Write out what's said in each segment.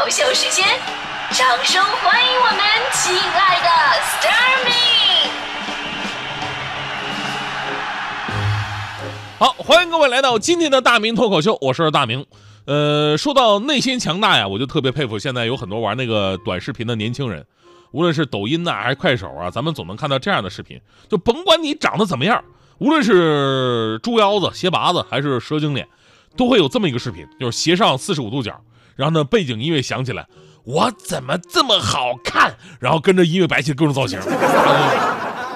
口秀时间，掌声欢迎我们亲爱的 Starmy。好，欢迎各位来到今天的大明脱口秀，我是大明。呃，说到内心强大呀，我就特别佩服现在有很多玩那个短视频的年轻人，无论是抖音呐、还是快手啊，咱们总能看到这样的视频，就甭管你长得怎么样，无论是猪腰子、鞋拔子还是蛇精脸，都会有这么一个视频，就是斜上四十五度角，然后呢背景音乐响起来，我怎么这么好看？然后跟着音乐摆起各种造型。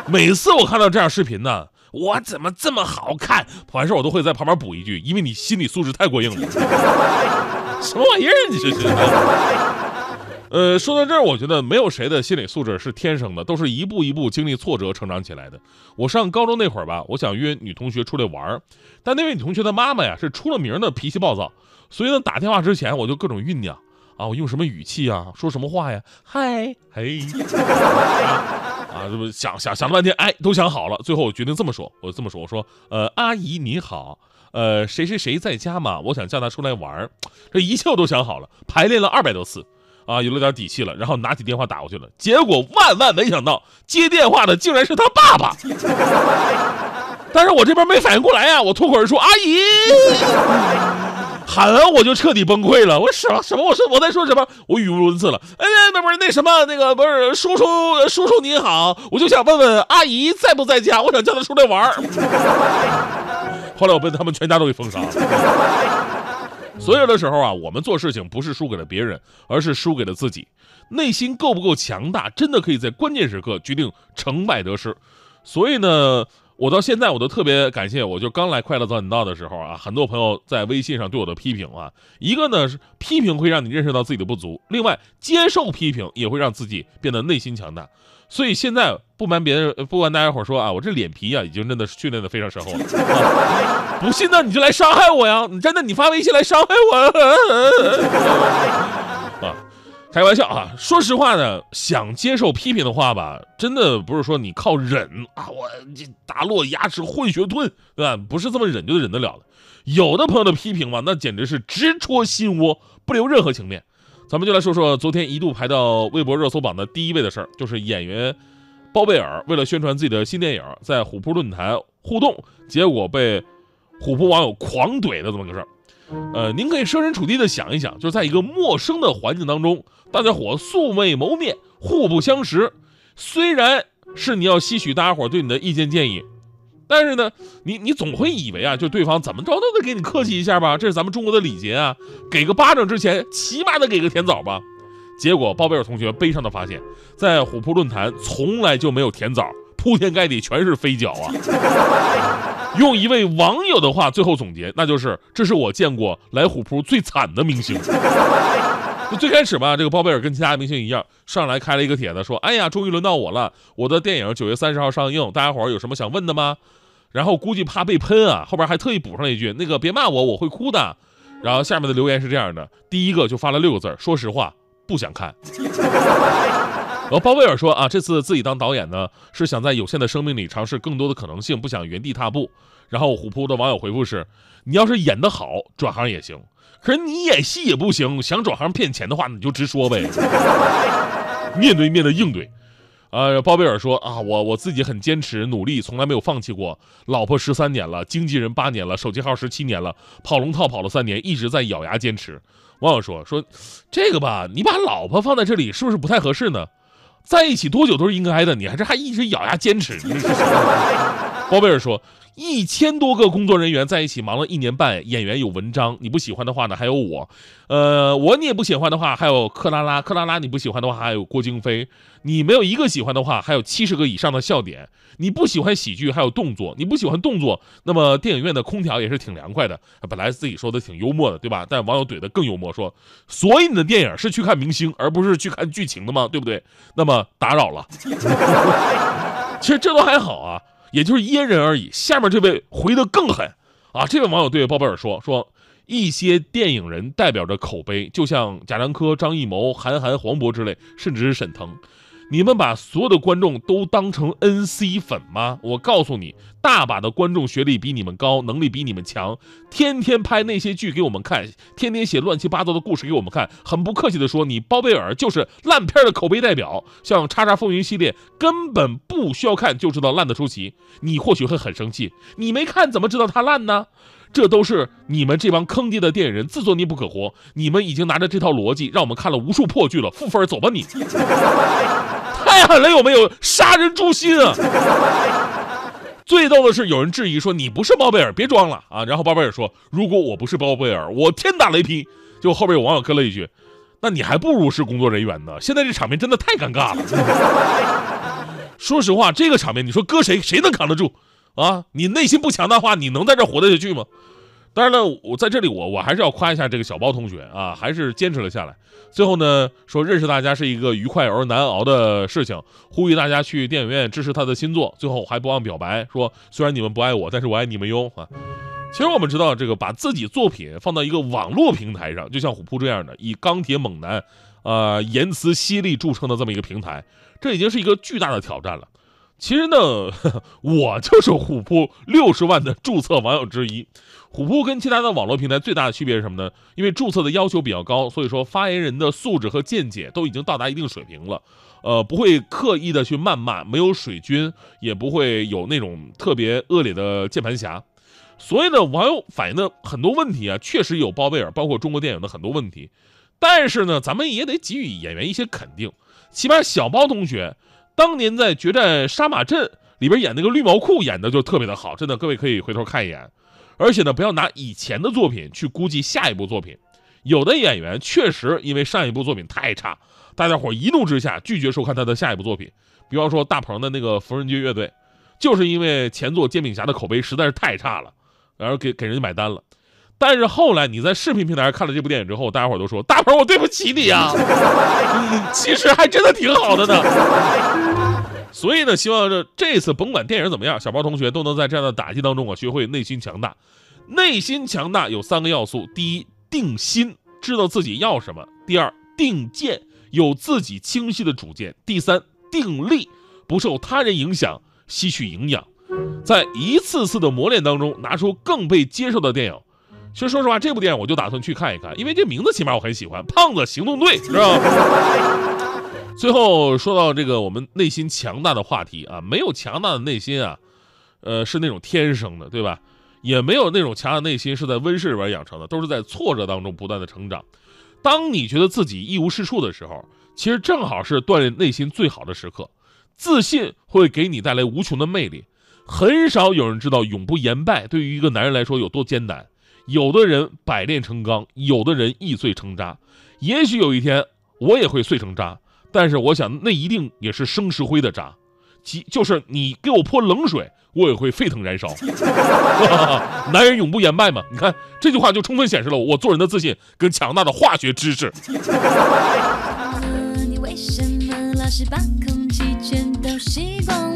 每次我看到这样视频呢，我怎么这么好看？完事我都会在旁边补一句，因为你心理素质太过硬了。什么玩意儿？你这是？呃，说到这儿，我觉得没有谁的心理素质是天生的，都是一步一步经历挫折成长起来的。我上高中那会儿吧，我想约女同学出来玩儿，但那位女同学的妈妈呀是出了名的脾气暴躁，所以呢打电话之前我就各种酝酿啊，我用什么语气啊，说什么话呀？嗨，嘿。啊，这不想想想了半天，哎，都想好了。最后我决定这么说，我这么说，我说，呃，阿姨你好，呃，谁谁谁在家吗？我想叫他出来玩儿。这一切我都想好了，排练了二百多次，啊，有了点底气了。然后拿起电话打过去了，结果万万没想到，接电话的竟然是他爸爸。但是我这边没反应过来呀，我脱口而出，阿姨。喊完我就彻底崩溃了，我什什么？我说我在说什么？我语无伦次了。哎，那不是那什么，那个不是叔叔叔叔您好，我就想问问阿姨在不在家，我想叫她出来玩。后来我被他们全家都给封杀了。所有的时候啊，我们做事情不是输给了别人，而是输给了自己。内心够不够强大，真的可以在关键时刻决定成败得失。所以呢。我到现在我都特别感谢，我就刚来快乐早点到的时候啊，很多朋友在微信上对我的批评啊，一个呢是批评会让你认识到自己的不足，另外接受批评也会让自己变得内心强大。所以现在不瞒别人，不瞒大家伙说啊，我这脸皮啊已经真的是训练的非常深厚了。不信呢，你就来伤害我呀！你真的你发微信来伤害我啊！开玩笑啊！说实话呢，想接受批评的话吧，真的不是说你靠忍啊，我这打落牙齿混血吞，对吧？不是这么忍就忍得了的。有的朋友的批评嘛，那简直是直戳心窝，不留任何情面。咱们就来说说昨天一度排到微博热搜榜的第一位的事儿，就是演员包贝尔为了宣传自己的新电影，在虎扑论坛互动，结果被虎扑网友狂怼的这么个事儿。呃，您可以设身处地的想一想，就是在一个陌生的环境当中，大家伙素未谋面，互不相识。虽然是你要吸取大家伙对你的意见建议，但是呢，你你总会以为啊，就对方怎么着都得给你客气一下吧，这是咱们中国的礼节啊。给个巴掌之前，起码得给个甜枣吧。结果包贝尔同学悲伤的发现，在虎扑论坛从来就没有甜枣，铺天盖地全是飞脚啊。用一位网友的话最后总结，那就是这是我见过来虎扑最惨的明星。就最开始吧，这个包贝尔跟其他明星一样，上来开了一个帖子，说：“哎呀，终于轮到我了，我的电影九月三十号上映，大家伙有什么想问的吗？”然后估计怕被喷啊，后边还特意补上一句：“那个别骂我，我会哭的。”然后下面的留言是这样的，第一个就发了六个字说实话，不想看。然后包贝尔说啊，这次自己当导演呢，是想在有限的生命里尝试更多的可能性，不想原地踏步。然后虎扑的网友回复是：你要是演得好，转行也行；可是你演戏也不行，想转行骗钱的话，你就直说呗。面对面的应对。呃，包贝尔说啊，我我自己很坚持努力，从来没有放弃过。老婆十三年了，经纪人八年了，手机号十七年了，跑龙套跑了三年，一直在咬牙坚持。网友说说，这个吧，你把老婆放在这里是不是不太合适呢？在一起多久都是应该的，你还这还一直咬牙坚持。包贝尔说，一千多个工作人员在一起忙了一年半，演员有文章，你不喜欢的话呢，还有我，呃，我你也不喜欢的话，还有克拉拉，克拉拉你不喜欢的话，还有郭京飞，你没有一个喜欢的话，还有七十个以上的笑点。你不喜欢喜剧，还有动作，你不喜欢动作，那么电影院的空调也是挺凉快的。本来自己说的挺幽默的，对吧？但网友怼的更幽默，说，所以你的电影是去看明星，而不是去看剧情的吗？对不对？那么打扰了。其实这都还好啊。也就是噎人而已。下面这位回的更狠啊！这位网友对包贝尔说：“说一些电影人代表着口碑，就像贾樟柯、张艺谋、韩寒、黄渤之类，甚至是沈腾。你们把所有的观众都当成 NC 粉吗？我告诉你，大把的观众学历比你们高，能力比你们强，天天拍那些剧给我们看，天天写乱七八糟的故事给我们看。很不客气的说，你包贝尔就是烂片的口碑代表。像《叉叉风云》系列，根本不需要看就知道烂的出奇。你或许会很生气，你没看怎么知道它烂呢？这都是你们这帮坑爹的电影人自作孽不可活。你们已经拿着这套逻辑让我们看了无数破剧了，负分走吧你！太狠了，有没有杀人诛心啊？最逗的是，有人质疑说你不是包贝尔，别装了啊！然后包贝尔说，如果我不是包贝尔，我天打雷劈。就后边有网友跟了一句，那你还不如是工作人员呢。现在这场面真的太尴尬了。说实话，这个场面你说搁谁谁能扛得住啊？你内心不强大话，你能在这活得下去吗？当然了，我在这里，我我还是要夸一下这个小包同学啊，还是坚持了下来。最后呢，说认识大家是一个愉快而难熬的事情，呼吁大家去电影院支持他的新作。最后还不忘表白说，虽然你们不爱我，但是我爱你们哟啊。其实我们知道，这个把自己作品放到一个网络平台上，就像虎扑这样的以钢铁猛男，呃，言辞犀利著称的这么一个平台，这已经是一个巨大的挑战了。其实呢，我就是虎扑六十万的注册网友之一。虎扑跟其他的网络平台最大的区别是什么呢？因为注册的要求比较高，所以说发言人的素质和见解都已经到达一定水平了。呃，不会刻意的去谩骂，没有水军，也不会有那种特别恶劣的键盘侠。所以呢，网友反映的很多问题啊，确实有包贝尔，包括中国电影的很多问题。但是呢，咱们也得给予演员一些肯定，起码小包同学。当年在《决战杀马镇》里边演那个绿毛裤演的就特别的好，真的，各位可以回头看一眼。而且呢，不要拿以前的作品去估计下一部作品。有的演员确实因为上一部作品太差，大家伙一怒之下拒绝收看他的下一部作品。比方说大鹏的那个缝纫机乐队，就是因为前作《煎饼侠》的口碑实在是太差了，然后给给人家买单了。但是后来你在视频平台上看了这部电影之后，大家伙都说大鹏，我对不起你啊，其实还真的挺好的呢。所以呢，希望这这次甭管电影怎么样，小包同学都能在这样的打击当中啊，学会内心强大。内心强大有三个要素：第一，定心，知道自己要什么；第二，定见，有自己清晰的主见；第三，定力，不受他人影响，吸取营养，在一次次的磨练当中，拿出更被接受的电影。其实说实话，这部电影我就打算去看一看，因为这名字起码我很喜欢，《胖子行动队》，是吧？最后说到这个我们内心强大的话题啊，没有强大的内心啊，呃，是那种天生的，对吧？也没有那种强大内心是在温室里边养成的，都是在挫折当中不断的成长。当你觉得自己一无是处的时候，其实正好是锻炼内心最好的时刻。自信会给你带来无穷的魅力。很少有人知道永不言败对于一个男人来说有多艰难。有的人百炼成钢，有的人易碎成渣。也许有一天我也会碎成渣，但是我想那一定也是生石灰的渣，即就是你给我泼冷水，我也会沸腾燃烧。男人永不言败嘛？你看这句话就充分显示了我做人的自信跟强大的化学知识。你为什么老是把空气全都吸光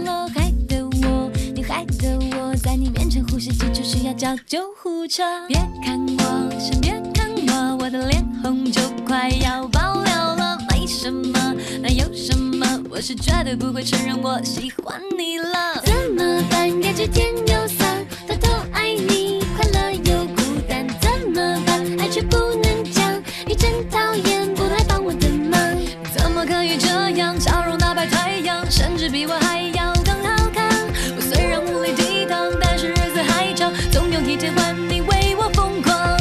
你面前呼吸急促，需要叫救护车。别看我，先别看我，我的脸红就快要爆了了。为什么？那有什么？我是绝对不会承认我喜欢你了。怎么办？感觉甜又酸，偷偷爱你，快乐又孤单。怎么办？爱却不能讲，你真讨厌，不来帮我的忙。怎么可以这样？笑容打败太阳，甚至比我还要总有一天换你为我疯狂。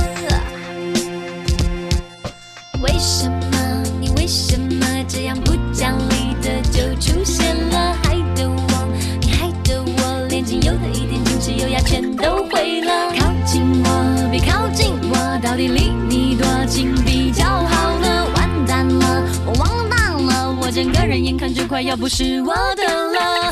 为什么？你为什么这样不讲理的就出现了？害得我，你害得我，连仅有的一点矜持优雅全都毁了。靠近我，别靠近我，到底离你多近比较好呢？完蛋了，我完蛋了，我整个人眼看就快要不是我的了。